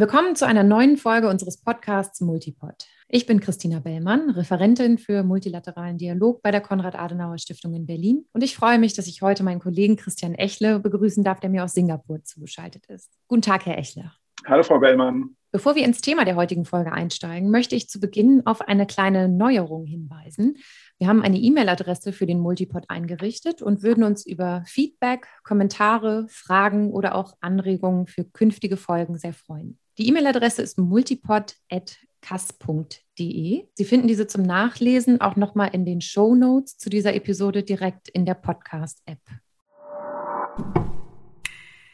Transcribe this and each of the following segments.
Willkommen zu einer neuen Folge unseres Podcasts Multipod. Ich bin Christina Bellmann, Referentin für multilateralen Dialog bei der Konrad-Adenauer-Stiftung in Berlin. Und ich freue mich, dass ich heute meinen Kollegen Christian Echle begrüßen darf, der mir aus Singapur zugeschaltet ist. Guten Tag, Herr Echle. Hallo, Frau Bellmann. Bevor wir ins Thema der heutigen Folge einsteigen, möchte ich zu Beginn auf eine kleine Neuerung hinweisen. Wir haben eine E-Mail-Adresse für den Multipod eingerichtet und würden uns über Feedback, Kommentare, Fragen oder auch Anregungen für künftige Folgen sehr freuen. Die E-Mail-Adresse ist multipod.kass.de. Sie finden diese zum Nachlesen auch nochmal in den Show Notes zu dieser Episode direkt in der Podcast-App.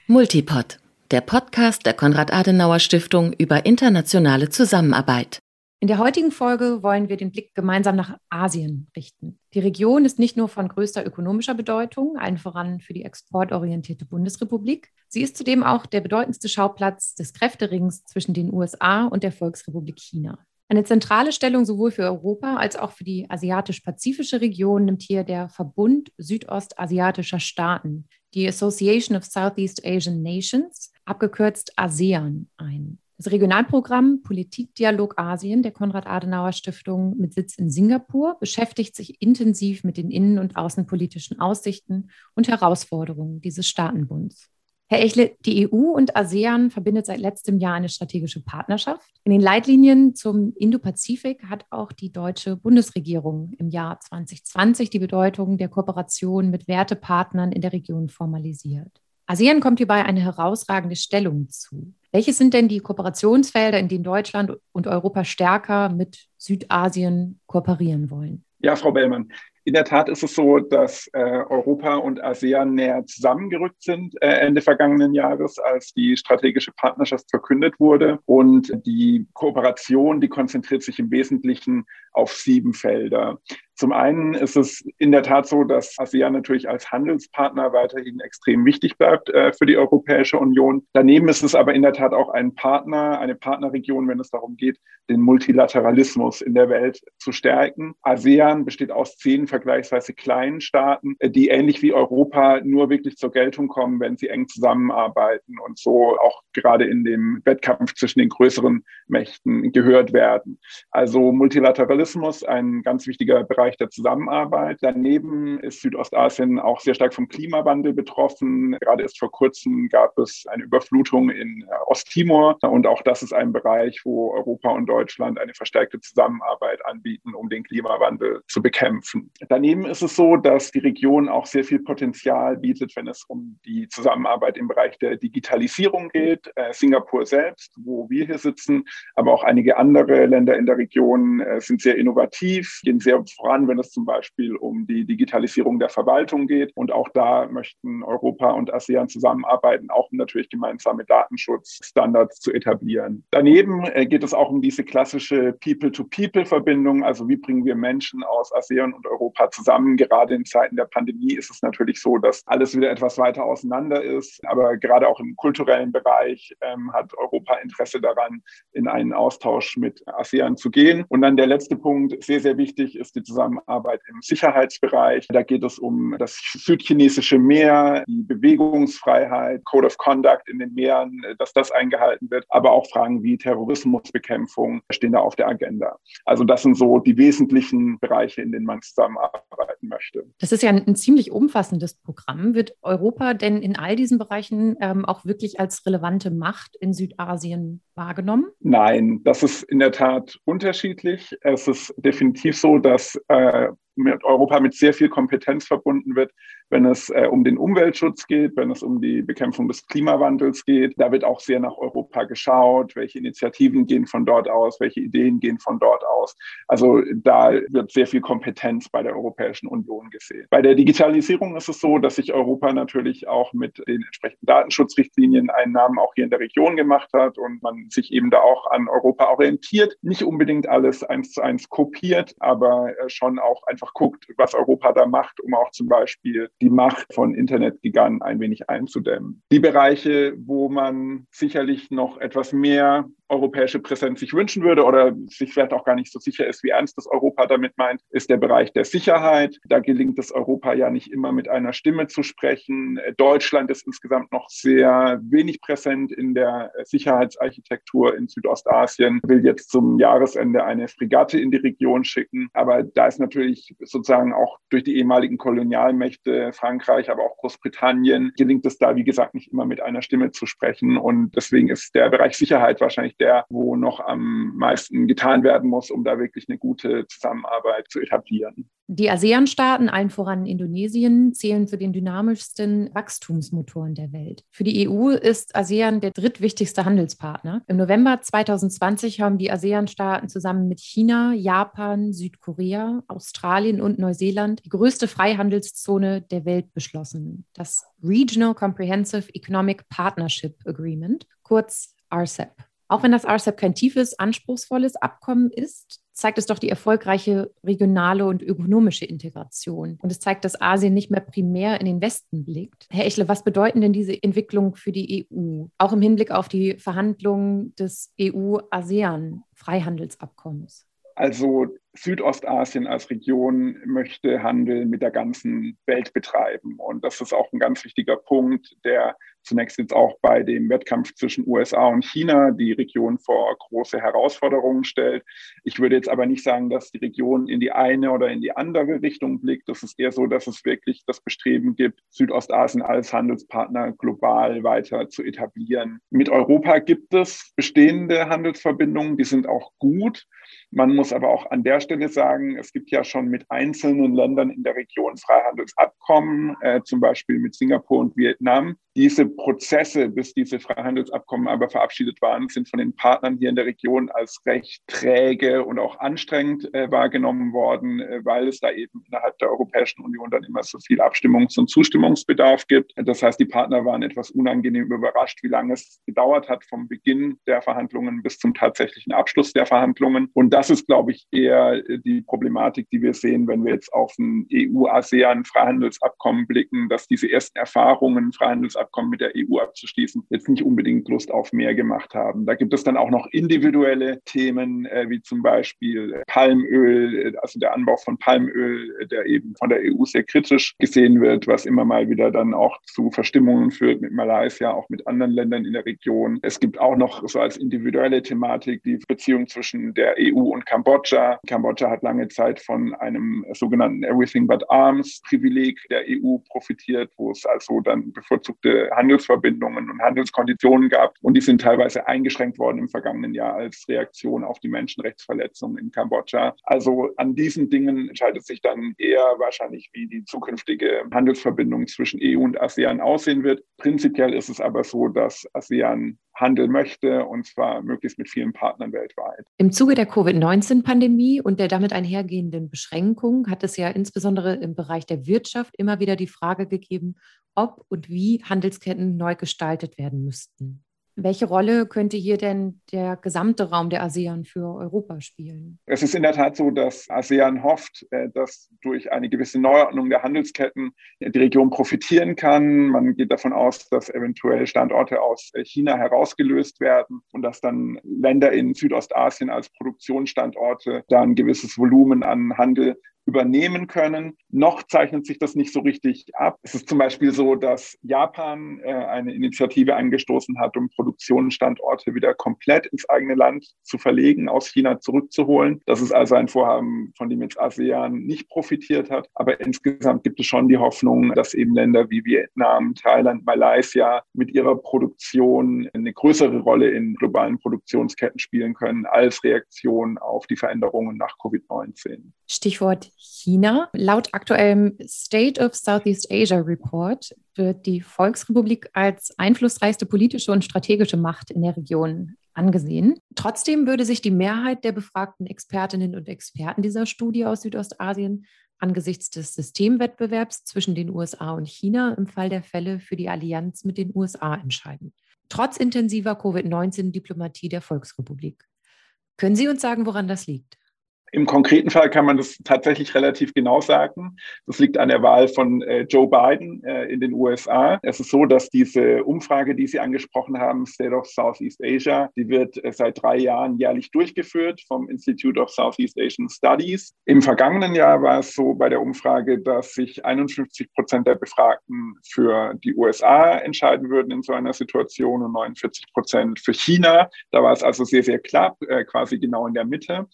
Multipod, der Podcast der Konrad-Adenauer-Stiftung über internationale Zusammenarbeit. In der heutigen Folge wollen wir den Blick gemeinsam nach Asien richten. Die Region ist nicht nur von größter ökonomischer Bedeutung, allen voran für die exportorientierte Bundesrepublik. Sie ist zudem auch der bedeutendste Schauplatz des Kräfterings zwischen den USA und der Volksrepublik China. Eine zentrale Stellung sowohl für Europa als auch für die asiatisch-pazifische Region nimmt hier der Verbund südostasiatischer Staaten, die Association of Southeast Asian Nations, abgekürzt ASEAN, ein. Das Regionalprogramm Politikdialog Asien der Konrad-Adenauer-Stiftung mit Sitz in Singapur beschäftigt sich intensiv mit den innen- und außenpolitischen Aussichten und Herausforderungen dieses Staatenbunds. Herr Echle, die EU und ASEAN verbindet seit letztem Jahr eine strategische Partnerschaft. In den Leitlinien zum Indo-Pazifik hat auch die deutsche Bundesregierung im Jahr 2020 die Bedeutung der Kooperation mit Wertepartnern in der Region formalisiert. ASEAN kommt hierbei eine herausragende Stellung zu. Welches sind denn die Kooperationsfelder, in denen Deutschland und Europa stärker mit Südasien kooperieren wollen? Ja, Frau Bellmann, in der Tat ist es so, dass äh, Europa und ASEAN näher zusammengerückt sind äh, Ende vergangenen Jahres, als die strategische Partnerschaft verkündet wurde. Und die Kooperation, die konzentriert sich im Wesentlichen auf sieben Felder. Zum einen ist es in der Tat so, dass ASEAN natürlich als Handelspartner weiterhin extrem wichtig bleibt äh, für die Europäische Union. Daneben ist es aber in der Tat auch ein Partner, eine Partnerregion, wenn es darum geht, den Multilateralismus in der Welt zu stärken. ASEAN besteht aus zehn vergleichsweise kleinen Staaten, äh, die ähnlich wie Europa nur wirklich zur Geltung kommen, wenn sie eng zusammenarbeiten und so auch gerade in dem Wettkampf zwischen den größeren Mächten gehört werden. Also Multilateralismus, ein ganz wichtiger Bereich Bereich der Zusammenarbeit. Daneben ist Südostasien auch sehr stark vom Klimawandel betroffen. Gerade erst vor kurzem gab es eine Überflutung in Osttimor. Und auch das ist ein Bereich, wo Europa und Deutschland eine verstärkte Zusammenarbeit anbieten, um den Klimawandel zu bekämpfen. Daneben ist es so, dass die Region auch sehr viel Potenzial bietet, wenn es um die Zusammenarbeit im Bereich der Digitalisierung geht. Äh, Singapur selbst, wo wir hier sitzen, aber auch einige andere Länder in der Region äh, sind sehr innovativ, gehen sehr voran voran, wenn es zum Beispiel um die Digitalisierung der Verwaltung geht. Und auch da möchten Europa und ASEAN zusammenarbeiten, auch um natürlich gemeinsame Datenschutzstandards zu etablieren. Daneben äh, geht es auch um diese klassische People-to-People-Verbindung. Also wie bringen wir Menschen aus ASEAN und Europa zusammen? Gerade in Zeiten der Pandemie ist es natürlich so, dass alles wieder etwas weiter auseinander ist. Aber gerade auch im kulturellen Bereich ähm, hat Europa Interesse daran, in einen Austausch mit ASEAN zu gehen. Und dann der letzte Punkt, sehr, sehr wichtig, ist die Zusammenarbeit Zusammenarbeit im Sicherheitsbereich. Da geht es um das südchinesische Meer, die Bewegungsfreiheit, Code of Conduct in den Meeren, dass das eingehalten wird. Aber auch Fragen wie Terrorismusbekämpfung stehen da auf der Agenda. Also das sind so die wesentlichen Bereiche, in denen man zusammenarbeiten möchte. Das ist ja ein, ein ziemlich umfassendes Programm. Wird Europa denn in all diesen Bereichen ähm, auch wirklich als relevante Macht in Südasien wahrgenommen? Nein, das ist in der Tat unterschiedlich. Es ist definitiv so, dass äh, mit Europa mit sehr viel Kompetenz verbunden wird, wenn es äh, um den Umweltschutz geht, wenn es um die Bekämpfung des Klimawandels geht. Da wird auch sehr nach Europa geschaut, welche Initiativen gehen von dort aus, welche Ideen gehen von dort aus. Also da wird sehr viel Kompetenz bei der Europäischen Union gesehen. Bei der Digitalisierung ist es so, dass sich Europa natürlich auch mit den entsprechenden Datenschutzrichtlinien einen Namen auch hier in der Region gemacht hat und man sich eben da auch an Europa orientiert. Nicht unbedingt alles eins zu eins kopiert, aber äh, schon auch einfach guckt, was Europa da macht, um auch zum Beispiel die Macht von Internetgiganten ein wenig einzudämmen. Die Bereiche, wo man sicherlich noch etwas mehr europäische Präsenz sich wünschen würde oder sich vielleicht auch gar nicht so sicher ist, wie ernst das Europa damit meint, ist der Bereich der Sicherheit. Da gelingt es Europa ja nicht immer mit einer Stimme zu sprechen. Deutschland ist insgesamt noch sehr wenig präsent in der Sicherheitsarchitektur in Südostasien, will jetzt zum Jahresende eine Fregatte in die Region schicken. Aber da ist natürlich sozusagen auch durch die ehemaligen Kolonialmächte Frankreich, aber auch Großbritannien, gelingt es da, wie gesagt, nicht immer mit einer Stimme zu sprechen. Und deswegen ist der Bereich Sicherheit wahrscheinlich der, wo noch am meisten getan werden muss, um da wirklich eine gute Zusammenarbeit zu etablieren. Die ASEAN-Staaten, allen voran Indonesien, zählen zu den dynamischsten Wachstumsmotoren der Welt. Für die EU ist ASEAN der drittwichtigste Handelspartner. Im November 2020 haben die ASEAN-Staaten zusammen mit China, Japan, Südkorea, Australien und Neuseeland die größte Freihandelszone der Welt beschlossen, das Regional Comprehensive Economic Partnership Agreement, kurz RCEP. Auch wenn das RCEP kein tiefes, anspruchsvolles Abkommen ist, zeigt es doch die erfolgreiche regionale und ökonomische Integration. Und es zeigt, dass Asien nicht mehr primär in den Westen blickt. Herr Echle, was bedeuten denn diese Entwicklungen für die EU? Auch im Hinblick auf die Verhandlungen des EU-ASEAN-Freihandelsabkommens. Also Südostasien als Region möchte Handel mit der ganzen Welt betreiben. Und das ist auch ein ganz wichtiger Punkt, der zunächst jetzt auch bei dem Wettkampf zwischen USA und China die Region vor große Herausforderungen stellt. Ich würde jetzt aber nicht sagen, dass die Region in die eine oder in die andere Richtung blickt. Das ist eher so, dass es wirklich das Bestreben gibt, Südostasien als Handelspartner global weiter zu etablieren. Mit Europa gibt es bestehende Handelsverbindungen, die sind auch gut. Man muss aber auch an der Stelle sagen, es gibt ja schon mit einzelnen Ländern in der Region Freihandelsabkommen, äh, zum Beispiel mit Singapur und Vietnam. Diese Prozesse, bis diese Freihandelsabkommen aber verabschiedet waren, sind von den Partnern hier in der Region als recht träge und auch anstrengend äh, wahrgenommen worden, äh, weil es da eben innerhalb der Europäischen Union dann immer so viel Abstimmungs- und Zustimmungsbedarf gibt. Das heißt, die Partner waren etwas unangenehm überrascht, wie lange es gedauert hat vom Beginn der Verhandlungen bis zum tatsächlichen Abschluss der Verhandlungen. Und das ist, glaube ich, eher die Problematik, die wir sehen, wenn wir jetzt auf ein EU-ASEAN-Freihandelsabkommen blicken, dass diese ersten Erfahrungen, Freihandelsabkommen mit der EU abzuschließen, jetzt nicht unbedingt Lust auf mehr gemacht haben. Da gibt es dann auch noch individuelle Themen, äh, wie zum Beispiel Palmöl, äh, also der Anbau von Palmöl, äh, der eben von der EU sehr kritisch gesehen wird, was immer mal wieder dann auch zu Verstimmungen führt mit Malaysia, auch mit anderen Ländern in der Region. Es gibt auch noch so als individuelle Thematik die Beziehung zwischen der EU und Kambodscha. Kambodscha hat lange Zeit von einem sogenannten Everything but Arms Privileg der EU profitiert, wo es also dann bevorzugte Handelsverbindungen und Handelskonditionen gab. Und die sind teilweise eingeschränkt worden im vergangenen Jahr als Reaktion auf die Menschenrechtsverletzungen in Kambodscha. Also an diesen Dingen entscheidet sich dann eher wahrscheinlich, wie die zukünftige Handelsverbindung zwischen EU und ASEAN aussehen wird. Prinzipiell ist es aber so, dass ASEAN Handel möchte und zwar möglichst mit vielen Partnern weltweit. Im Zuge der Covid-19-Pandemie und der damit einhergehenden Beschränkungen hat es ja insbesondere im Bereich der Wirtschaft immer wieder die Frage gegeben, ob und wie Handelsketten neu gestaltet werden müssten. Welche Rolle könnte hier denn der gesamte Raum der ASEAN für Europa spielen? Es ist in der Tat so, dass ASEAN hofft, äh, dass durch eine gewisse Neuordnung der Handelsketten die Region profitieren kann. Man geht davon aus, dass eventuell Standorte aus China herausgelöst werden und dass dann Länder in Südostasien als Produktionsstandorte da ein gewisses Volumen an Handel übernehmen können. Noch zeichnet sich das nicht so richtig ab. Es ist zum Beispiel so, dass Japan äh, eine Initiative angestoßen hat, um Produktionsstandorte wieder komplett ins eigene Land zu verlegen, aus China zurückzuholen. Das ist also ein Vorhaben, von dem jetzt ASEAN nicht profitiert hat. Aber insgesamt gibt es schon die Hoffnung, dass eben Länder wie Vietnam, Thailand, Malaysia mit ihrer Produktion eine größere Rolle in globalen Produktionsketten spielen können als Reaktion auf die Veränderungen nach Covid-19. Stichwort China. Laut aktuellem State of Southeast Asia Report wird die Volksrepublik als einflussreichste politische und strategische Macht in der Region angesehen. Trotzdem würde sich die Mehrheit der befragten Expertinnen und Experten dieser Studie aus Südostasien angesichts des Systemwettbewerbs zwischen den USA und China im Fall der Fälle für die Allianz mit den USA entscheiden. Trotz intensiver Covid-19-Diplomatie der Volksrepublik. Können Sie uns sagen, woran das liegt? Im konkreten Fall kann man das tatsächlich relativ genau sagen. Das liegt an der Wahl von äh, Joe Biden äh, in den USA. Es ist so, dass diese Umfrage, die Sie angesprochen haben, State of Southeast Asia, die wird äh, seit drei Jahren jährlich durchgeführt vom Institute of Southeast Asian Studies. Im vergangenen Jahr war es so bei der Umfrage, dass sich 51 Prozent der Befragten für die USA entscheiden würden in so einer Situation und 49 Prozent für China. Da war es also sehr, sehr knapp, quasi genau in der Mitte.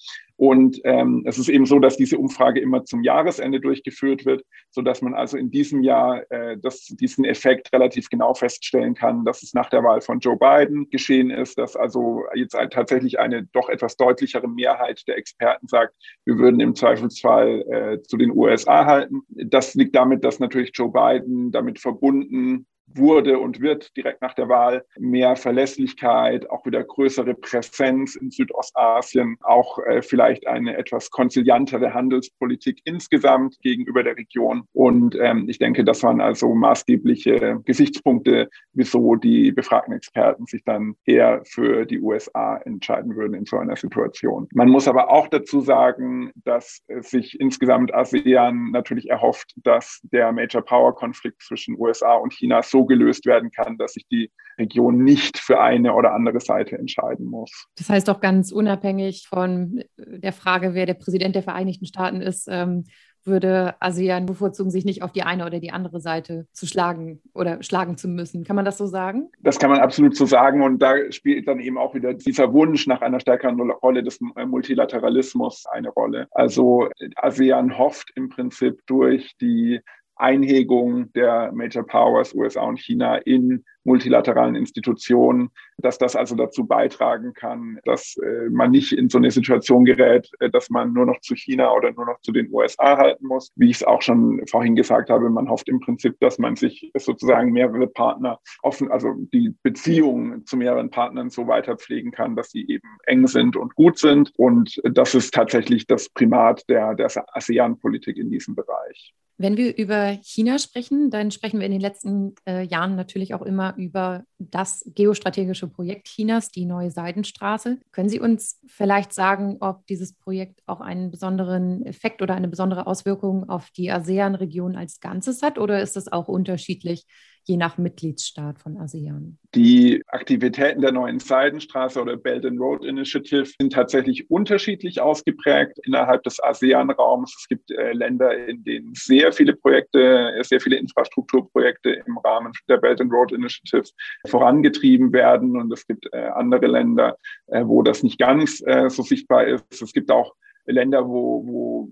Und ähm, es ist eben so, dass diese Umfrage immer zum Jahresende durchgeführt wird, so dass man also in diesem Jahr äh, das, diesen Effekt relativ genau feststellen kann, dass es nach der Wahl von Joe Biden geschehen ist, dass also jetzt tatsächlich eine doch etwas deutlichere Mehrheit der Experten sagt, wir würden im Zweifelsfall äh, zu den USA halten. Das liegt damit, dass natürlich Joe Biden damit verbunden wurde und wird direkt nach der Wahl mehr Verlässlichkeit, auch wieder größere Präsenz in Südostasien, auch äh, vielleicht eine etwas konziliantere Handelspolitik insgesamt gegenüber der Region. Und ähm, ich denke, das waren also maßgebliche Gesichtspunkte, wieso die befragten Experten sich dann eher für die USA entscheiden würden in so einer Situation. Man muss aber auch dazu sagen, dass sich insgesamt ASEAN natürlich erhofft, dass der Major Power Konflikt zwischen USA und China so gelöst werden kann, dass sich die Region nicht für eine oder andere Seite entscheiden muss. Das heißt auch ganz unabhängig von der Frage, wer der Präsident der Vereinigten Staaten ist, ähm, würde ASEAN bevorzugen, sich nicht auf die eine oder die andere Seite zu schlagen oder schlagen zu müssen. Kann man das so sagen? Das kann man absolut so sagen. Und da spielt dann eben auch wieder dieser Wunsch nach einer stärkeren Rolle des Multilateralismus eine Rolle. Also ASEAN hofft im Prinzip durch die Einhegung der Major Powers, USA und China in multilateralen Institutionen, dass das also dazu beitragen kann, dass äh, man nicht in so eine Situation gerät, äh, dass man nur noch zu China oder nur noch zu den USA halten muss. Wie ich es auch schon vorhin gesagt habe, man hofft im Prinzip, dass man sich sozusagen mehrere Partner offen, also die Beziehungen zu mehreren Partnern so weiter pflegen kann, dass sie eben eng sind und gut sind. Und das ist tatsächlich das Primat der, der ASEAN-Politik in diesem Bereich. Wenn wir über China sprechen, dann sprechen wir in den letzten äh, Jahren natürlich auch immer über das geostrategische Projekt Chinas, die neue Seidenstraße. Können Sie uns vielleicht sagen, ob dieses Projekt auch einen besonderen Effekt oder eine besondere Auswirkung auf die ASEAN-Region als Ganzes hat oder ist es auch unterschiedlich je nach Mitgliedsstaat von ASEAN. Die Aktivitäten der neuen Seidenstraße oder Belt and Road Initiative sind tatsächlich unterschiedlich ausgeprägt innerhalb des ASEAN-Raums. Es gibt äh, Länder, in denen sehr viele Projekte, sehr viele Infrastrukturprojekte im Rahmen der Belt and Road Initiative vorangetrieben werden. Und es gibt äh, andere Länder, äh, wo das nicht ganz äh, so sichtbar ist. Es gibt auch Länder, wo, wo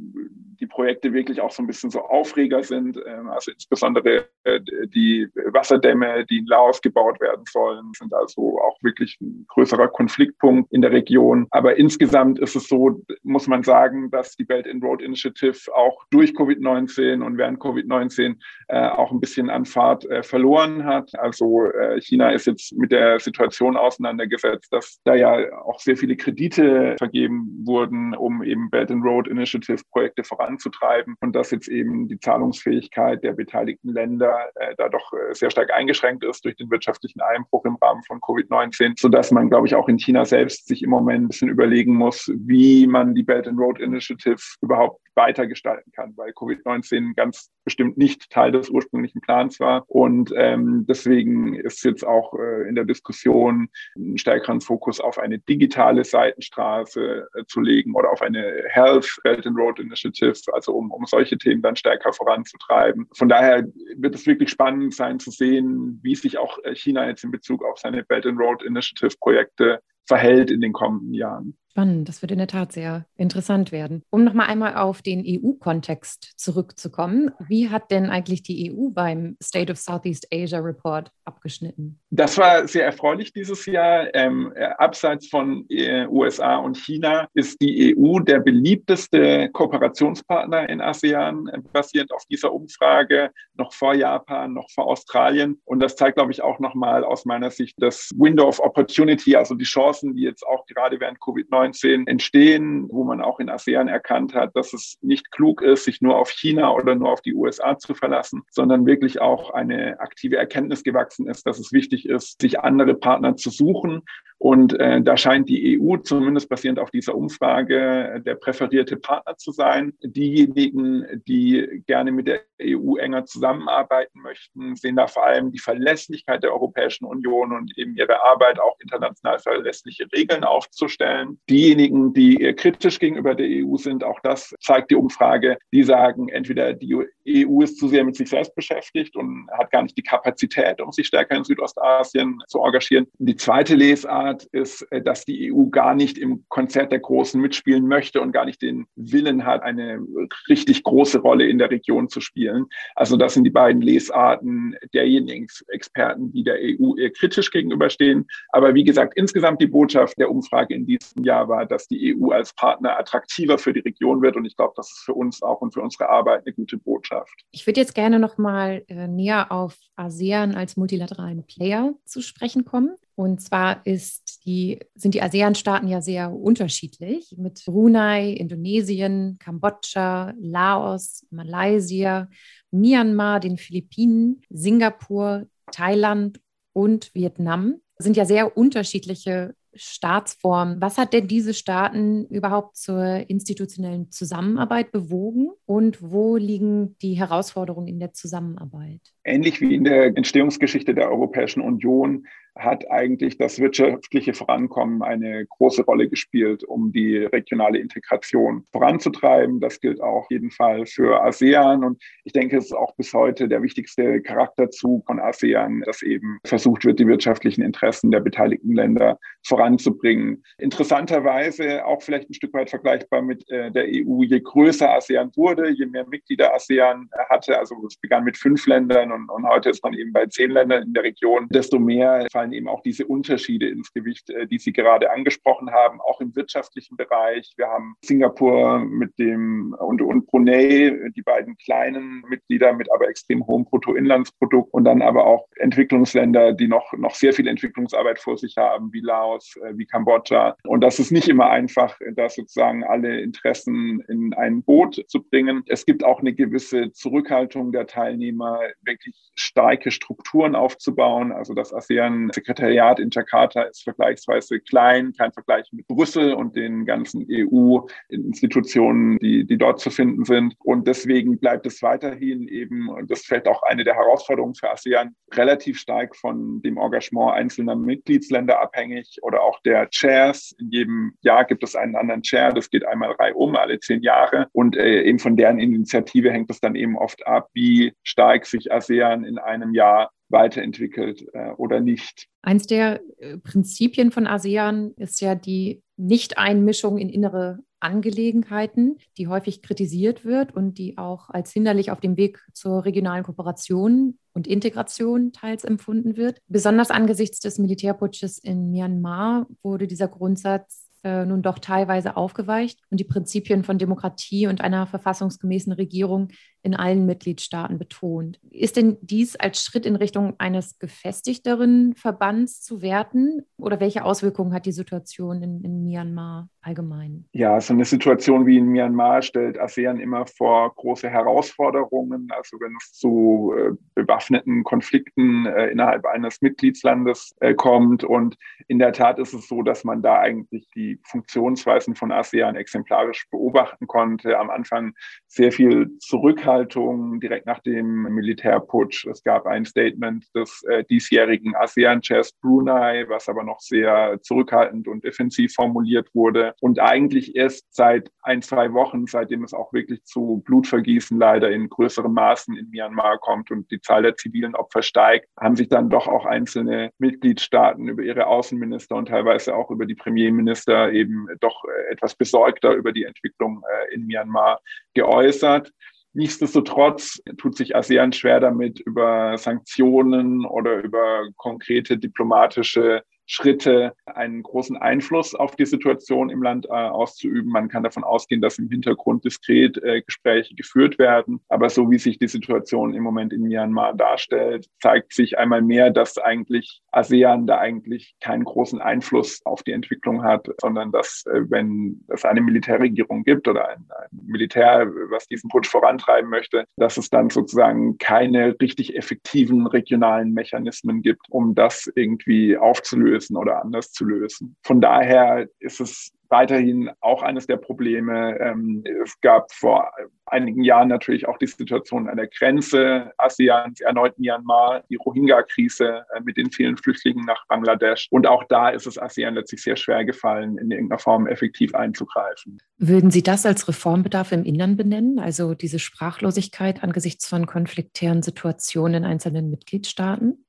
die Projekte wirklich auch so ein bisschen so Aufreger sind. Ähm, also insbesondere äh, die Wasserdämme, die in Laos gebaut werden sollen, sind also auch wirklich ein größerer Konfliktpunkt in der Region. Aber insgesamt ist es so, muss man sagen, dass die Belt and Road Initiative auch durch Covid-19 und während Covid-19 äh, auch ein bisschen an Fahrt äh, verloren hat. Also China ist jetzt mit der Situation auseinandergesetzt, dass da ja auch sehr viele Kredite vergeben wurden, um eben Belt and Road Initiative Projekte voranzutreiben und dass jetzt eben die Zahlungsfähigkeit der beteiligten Länder äh, da doch äh, sehr stark eingeschränkt ist durch den wirtschaftlichen Einbruch im Rahmen von Covid-19, sodass man, glaube ich, auch in China selbst sich im Moment ein bisschen überlegen muss, wie man die Belt and Road Initiative überhaupt weiter gestalten kann, weil Covid-19 ganz bestimmt nicht Teil des ursprünglichen Plans war. Und ähm, deswegen ist jetzt auch äh, in der Diskussion einen stärkeren Fokus auf eine digitale Seitenstraße äh, zu legen oder auf eine Health Belt and Road Initiative, also um, um solche Themen dann stärker voranzutreiben. Von daher wird es wirklich spannend sein zu sehen, wie sich auch äh, China jetzt in Bezug auf seine Belt and Road Initiative Projekte verhält in den kommenden Jahren. Spannend, das wird in der Tat sehr interessant werden. Um noch mal einmal auf den EU-Kontext zurückzukommen, wie hat denn eigentlich die EU beim State of Southeast Asia Report abgeschnitten? Das war sehr erfreulich dieses Jahr. Ähm, äh, abseits von äh, USA und China ist die EU der beliebteste Kooperationspartner in ASEAN, äh, basierend auf dieser Umfrage, noch vor Japan, noch vor Australien. Und das zeigt, glaube ich, auch noch mal aus meiner Sicht das Window of Opportunity, also die Chancen, die jetzt auch gerade während Covid-19 19 entstehen, wo man auch in ASEAN erkannt hat, dass es nicht klug ist, sich nur auf China oder nur auf die USA zu verlassen, sondern wirklich auch eine aktive Erkenntnis gewachsen ist, dass es wichtig ist, sich andere Partner zu suchen Und äh, da scheint die EU zumindest basierend auf dieser Umfrage der präferierte Partner zu sein. Diejenigen, die gerne mit der EU enger zusammenarbeiten möchten, sehen da vor allem die Verlässlichkeit der Europäischen Union und eben ihre Arbeit, auch international verlässliche Regeln aufzustellen. Diejenigen, die kritisch gegenüber der EU sind, auch das zeigt die Umfrage, die sagen, entweder die EU ist zu sehr mit sich selbst beschäftigt und hat gar nicht die Kapazität, um sich stärker in Südostasien zu engagieren. Die zweite Lesart ist, dass die EU gar nicht im Konzert der Großen mitspielen möchte und gar nicht den Willen hat, eine richtig große Rolle in der Region zu spielen. Also das sind die beiden Lesarten derjenigen Experten, die der EU eher kritisch gegenüberstehen. Aber wie gesagt, insgesamt die Botschaft der Umfrage in diesem Jahr war, dass die EU als Partner attraktiver für die Region wird. Und ich glaube, das ist für uns auch und für unsere Arbeit eine gute Botschaft. Ich würde jetzt gerne noch mal äh, näher auf ASEAN als multilateralen Player zu sprechen kommen. Und zwar die, sind die ASEAN-Staaten ja sehr unterschiedlich mit Brunei, Indonesien, Kambodscha, Laos, Malaysia, Myanmar, den Philippinen, Singapur, Thailand und Vietnam sind ja sehr unterschiedliche Staatsformen. Was hat denn diese Staaten überhaupt zur institutionellen Zusammenarbeit bewogen und wo liegen die Herausforderungen in der Zusammenarbeit? Ähnlich wie in der Entstehungsgeschichte der Europäischen Union hat eigentlich das wirtschaftliche Vorankommen eine große Rolle gespielt, um die regionale Integration voranzutreiben. Das gilt auch jeden Fall für ASEAN. Und ich denke, es ist auch bis heute der wichtigste Charakterzug von ASEAN, dass eben versucht wird, die wirtschaftlichen Interessen der beteiligten Länder voranzubringen. Interessanterweise auch vielleicht ein Stück weit vergleichbar mit äh, der EU, je größer ASEAN wurde, je mehr Mitglieder ASEAN hatte, also es begann mit fünf Ländern und, und heute ist man eben bei zehn Ländern in der Region, desto mehr fallen eben auch diese Unterschiede ins Gewicht, äh, die Sie gerade angesprochen haben, auch im wirtschaftlichen Bereich. Wir haben Singapur mit dem und, und Brunei, die beiden kleinen Mitglieder mit aber extrem hohem Bruttoinlandsprodukt und dann aber auch Entwicklungsländer, die noch, noch sehr viel Entwicklungsarbeit vor sich haben, wie Laos, äh, wie Kambodscha. Und das ist nicht immer einfach, da sozusagen alle Interessen in ein Boot zu bringen. Es gibt auch eine gewisse Zurückhaltung der Teilnehmer, wirklich starke Strukturen aufzubauen. Also das ASEAN Sekretariat in Jakarta ist vergleichsweise klein, kein Vergleich mit Brüssel und den ganzen EU-Institutionen, die, die dort zu finden sind. Und deswegen bleibt es weiterhin eben, und das fällt auch eine der Herausforderungen für ASEAN, relativ stark von dem Engagement einzelner Mitgliedsländer abhängig oder auch der Chairs. In jedem Jahr gibt es einen anderen Chair, das geht einmal reihum, alle zehn Jahre. Und äh, eben von deren Initiative hängt es dann eben oft ab, wie stark sich ASEAN in einem Jahr weiterentwickelt äh, oder nicht. Eins der äh, Prinzipien von ASEAN ist ja die Nicht-Einmischung in innere Angelegenheiten, die häufig kritisiert wird und die auch als hinderlich auf dem Weg zur regionalen Kooperation und Integration teils empfunden wird. Besonders angesichts des Militärputsches in Myanmar wurde dieser Grundsatz äh, nun doch teilweise aufgeweicht und die Prinzipien von Demokratie und einer verfassungsgemäßen Regierung in allen Mitgliedstaaten betont. Ist denn dies als Schritt in Richtung eines gefestigteren Verbands zu werten? Oder welche Auswirkungen hat die Situation in, in Myanmar allgemein? Ja, so eine Situation wie in Myanmar stellt ASEAN immer vor große Herausforderungen. Also wenn es zu äh, bewaffneten Konflikten äh, innerhalb eines Mitgliedslandes äh, kommt. Und in der Tat ist es so, dass man da eigentlich die Funktionsweisen von ASEAN exemplarisch beobachten konnte. Am Anfang sehr viel Zurückhaltung Zurückhaltung direkt nach dem Militärputsch. Es gab ein Statement des äh, diesjährigen ASEAN-Chefs Brunei, was aber noch sehr zurückhaltend und defensiv formuliert wurde. Und eigentlich erst seit ein, zwei Wochen, seitdem es auch wirklich zu Blutvergießen leider in größeren Maßen in Myanmar kommt und die Zahl der zivilen Opfer steigt, haben sich dann doch auch einzelne Mitgliedstaaten über ihre Außenminister und teilweise auch über die Premierminister eben doch äh, etwas besorgter über die Entwicklung äh, in Myanmar geäußert. Nichtsdestotrotz tut sich ASEAN schwer damit, über Sanktionen oder über konkrete diplomatische Schritte einen großen Einfluss auf die Situation im Land äh, auszuüben. Man kann davon ausgehen, dass im Hintergrund diskret äh, Gespräche geführt werden. Aber so wie sich die Situation im Moment in Myanmar darstellt, zeigt sich einmal mehr, dass eigentlich ASEAN da eigentlich keinen großen Einfluss auf die Entwicklung hat, sondern dass, äh, wenn es eine Militärregierung gibt oder ein, ein Militär, was diesen Putsch vorantreiben möchte, dass es dann sozusagen keine richtig effektiven regionalen Mechanismen gibt, um das irgendwie aufzulösen lösen oder anders zu lösen. Von daher ist es weiterhin auch eines der Probleme. Ähm, es gab vor einigen Jahren natürlich auch die Situation an der Grenze ASEANs, erneut Myanmar, die Rohingya-Krise äh, mit den vielen Flüchtlingen nach Bangladesch. Und auch da ist es ASEAN letztlich sehr schwer gefallen, in irgendeiner Form effektiv einzugreifen. Würden Sie das als Reformbedarf im Innern benennen? Also diese Sprachlosigkeit angesichts von konfliktären Situationen in einzelnen Mitgliedstaaten?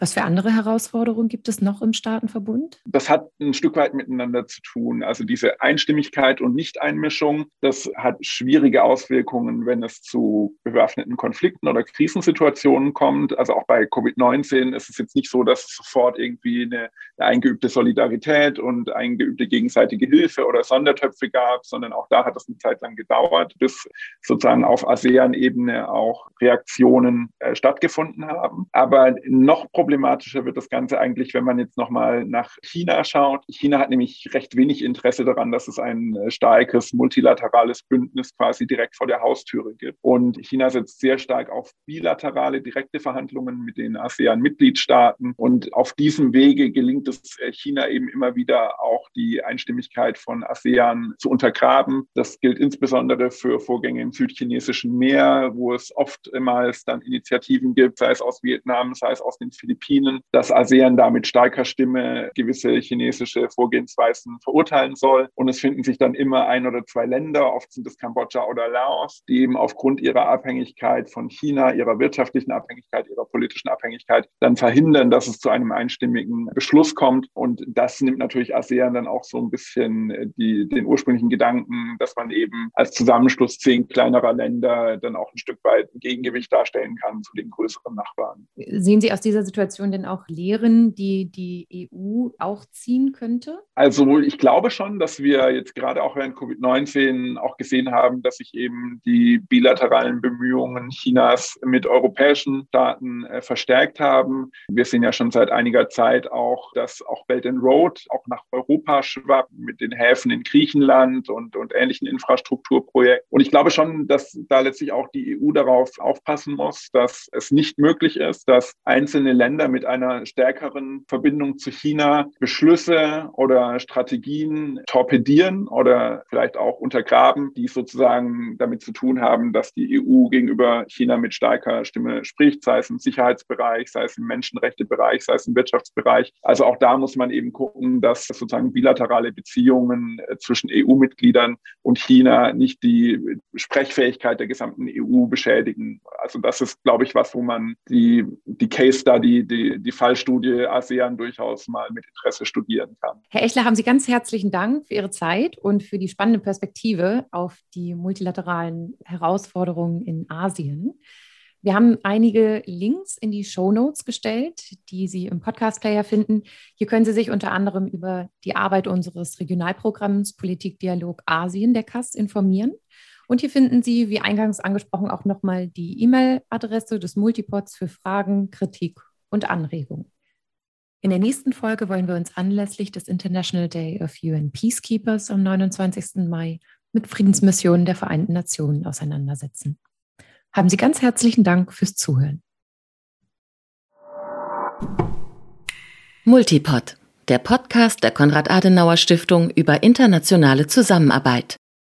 Was für andere Herausforderungen gibt es noch im Staatenverbund? Das hat ein Stück weit miteinander zu tun. Also diese Einstimmigkeit und Nichteinmischung, das hat schwierige Auswirkungen, wenn es zu bewaffneten Konflikten oder Krisensituationen kommt. Also auch bei Covid-19 ist es jetzt nicht so, dass sofort irgendwie eine, eine eingeübte Solidarität und eingeübte gegenseitige Hilfe oder Sondertöpfe gab, sondern auch da hat es eine Zeit lang gedauert, bis sozusagen auf ASEAN-Ebene auch Reaktionen äh, stattgefunden haben. Aber noch problematischer wird das Ganze eigentlich, wenn man jetzt nochmal nach China schaut. China hat nämlich recht wenig Interesse daran, dass es ein äh, starkes multilaterales Bündnis quasi direkt vor der Haustüre gibt. Und China setzt sehr stark auf bilaterale, direkte Verhandlungen mit den ASEAN-Mitgliedstaaten. Und auf diesem Wege gelingt es äh, China eben immer wieder auch die Einstimmigkeit von ASEAN zu untergraben. Das gilt insbesondere für Vorgänge im südchinesischen Meer, wo es oftmals dann Initiativen gibt, sei es aus Vietnam, sei es aus den Philippinen Philippinen, dass ASEAN da mit starker Stimme gewisse chinesische Vorgehensweisen verurteilen soll. Und es finden sich dann immer ein oder zwei Länder, oft sind es Kambodscha oder Laos, die eben aufgrund ihrer Abhängigkeit von China, ihrer wirtschaftlichen Abhängigkeit, ihrer politischen Abhängigkeit dann verhindern, dass es zu einem einstimmigen Beschluss kommt. Und das nimmt natürlich ASEAN dann auch so ein bisschen äh, die, den ursprünglichen Gedanken, dass man eben als Zusammenschluss zehn kleinerer Länder dann auch ein Stück weit ein Gegengewicht darstellen kann zu den größeren Nachbarn. Sehen Sie aus dieser Situation Situation denn auch Lehren, die die EU auch ziehen könnte? Also ich glaube schon, dass wir jetzt gerade auch während Covid-19 auch gesehen haben, dass sich eben die bilateralen Bemühungen Chinas mit europäischen Staaten äh, verstärkt haben. Wir sehen ja schon seit einiger Zeit auch, dass auch Belt and Road auch nach Europa schwappt mit den Häfen in Griechenland und, und ähnlichen Infrastrukturprojekten. Und ich glaube schon, dass da letztlich auch die EU darauf aufpassen muss, dass es nicht möglich ist, dass einzelne Länder Länder mit einer stärkeren Verbindung zu China Beschlüsse oder Strategien torpedieren oder vielleicht auch untergraben, die sozusagen damit zu tun haben, dass die EU gegenüber China mit starker Stimme spricht, sei es im Sicherheitsbereich, sei es im Menschenrechtebereich, sei es im Wirtschaftsbereich. Also auch da muss man eben gucken, dass sozusagen bilaterale Beziehungen äh, zwischen EU-Mitgliedern und China nicht die Sprechfähigkeit der gesamten EU beschädigen. Also das ist, glaube ich, was, wo man die, die Case Study die, die, Fallstudie ASEAN durchaus mal mit Interesse studieren kann. Herr Echler, haben Sie ganz herzlichen Dank für Ihre Zeit und für die spannende Perspektive auf die multilateralen Herausforderungen in Asien. Wir haben einige Links in die Show Notes gestellt, die Sie im Podcast-Player finden. Hier können Sie sich unter anderem über die Arbeit unseres Regionalprogramms Politikdialog Asien der KAS informieren. Und hier finden Sie, wie eingangs angesprochen, auch nochmal die E-Mail-Adresse des Multipods für Fragen, Kritik und Anregungen. In der nächsten Folge wollen wir uns anlässlich des International Day of UN Peacekeepers am 29. Mai mit Friedensmissionen der Vereinten Nationen auseinandersetzen. Haben Sie ganz herzlichen Dank fürs Zuhören. Multipod, der Podcast der Konrad-Adenauer-Stiftung über internationale Zusammenarbeit.